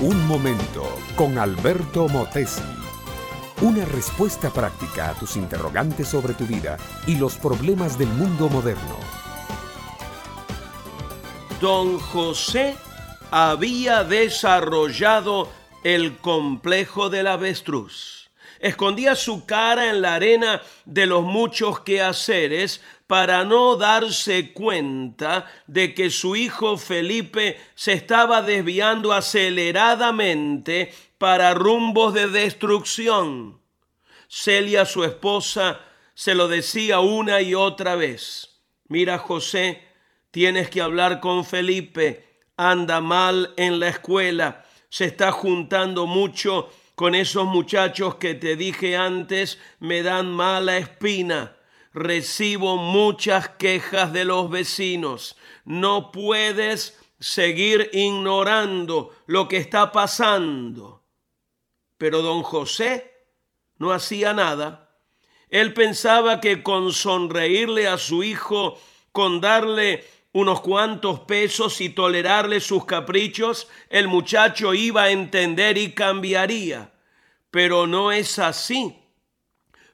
Un momento con Alberto Motesi. Una respuesta práctica a tus interrogantes sobre tu vida y los problemas del mundo moderno. Don José había desarrollado el complejo del avestruz. Escondía su cara en la arena de los muchos quehaceres para no darse cuenta de que su hijo Felipe se estaba desviando aceleradamente para rumbos de destrucción. Celia, su esposa, se lo decía una y otra vez. Mira, José, tienes que hablar con Felipe. Anda mal en la escuela. Se está juntando mucho con esos muchachos que te dije antes, me dan mala espina recibo muchas quejas de los vecinos. No puedes seguir ignorando lo que está pasando. Pero don José no hacía nada. Él pensaba que con sonreírle a su hijo, con darle unos cuantos pesos y tolerarle sus caprichos, el muchacho iba a entender y cambiaría. Pero no es así.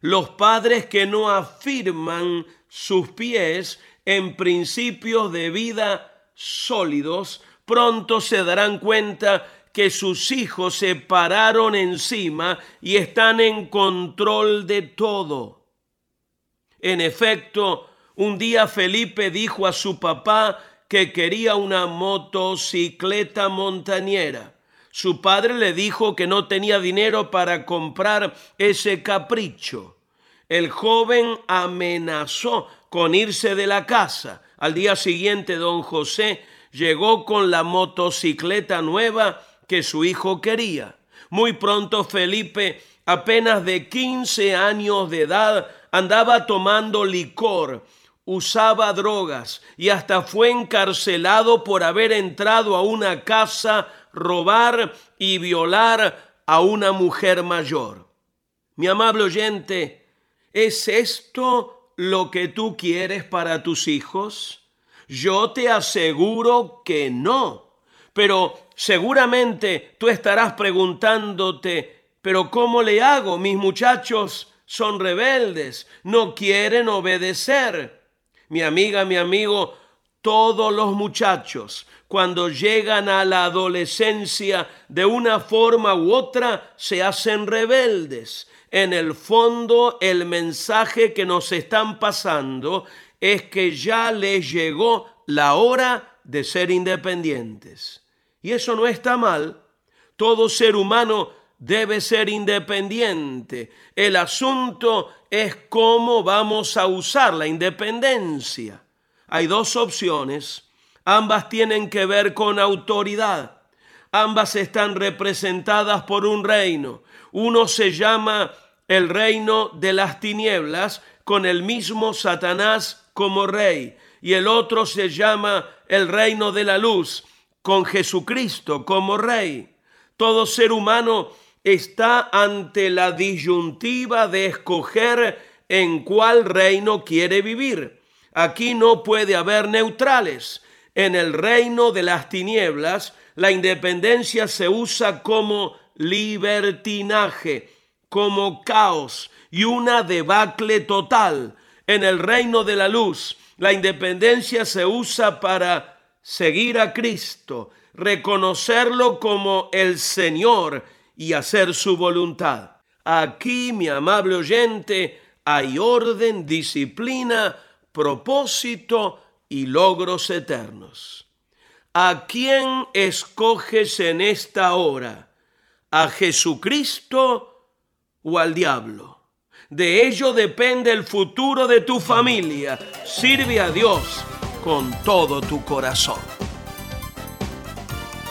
Los padres que no afirman sus pies en principios de vida sólidos, pronto se darán cuenta que sus hijos se pararon encima y están en control de todo. En efecto, un día Felipe dijo a su papá que quería una motocicleta montañera. Su padre le dijo que no tenía dinero para comprar ese capricho. El joven amenazó con irse de la casa. Al día siguiente, don José llegó con la motocicleta nueva que su hijo quería. Muy pronto Felipe, apenas de 15 años de edad, andaba tomando licor, usaba drogas y hasta fue encarcelado por haber entrado a una casa robar y violar a una mujer mayor. Mi amable oyente, ¿es esto lo que tú quieres para tus hijos? Yo te aseguro que no. Pero seguramente tú estarás preguntándote, pero ¿cómo le hago? Mis muchachos son rebeldes, no quieren obedecer. Mi amiga, mi amigo, todos los muchachos, cuando llegan a la adolescencia, de una forma u otra, se hacen rebeldes. En el fondo, el mensaje que nos están pasando es que ya les llegó la hora de ser independientes. Y eso no está mal. Todo ser humano debe ser independiente. El asunto es cómo vamos a usar la independencia. Hay dos opciones. Ambas tienen que ver con autoridad. Ambas están representadas por un reino. Uno se llama el reino de las tinieblas con el mismo Satanás como rey. Y el otro se llama el reino de la luz con Jesucristo como rey. Todo ser humano está ante la disyuntiva de escoger en cuál reino quiere vivir. Aquí no puede haber neutrales. En el reino de las tinieblas, la independencia se usa como libertinaje, como caos y una debacle total. En el reino de la luz, la independencia se usa para seguir a Cristo, reconocerlo como el Señor y hacer su voluntad. Aquí, mi amable oyente, hay orden, disciplina, propósito y logros eternos. ¿A quién escoges en esta hora? ¿A Jesucristo o al diablo? De ello depende el futuro de tu familia. Sirve a Dios con todo tu corazón.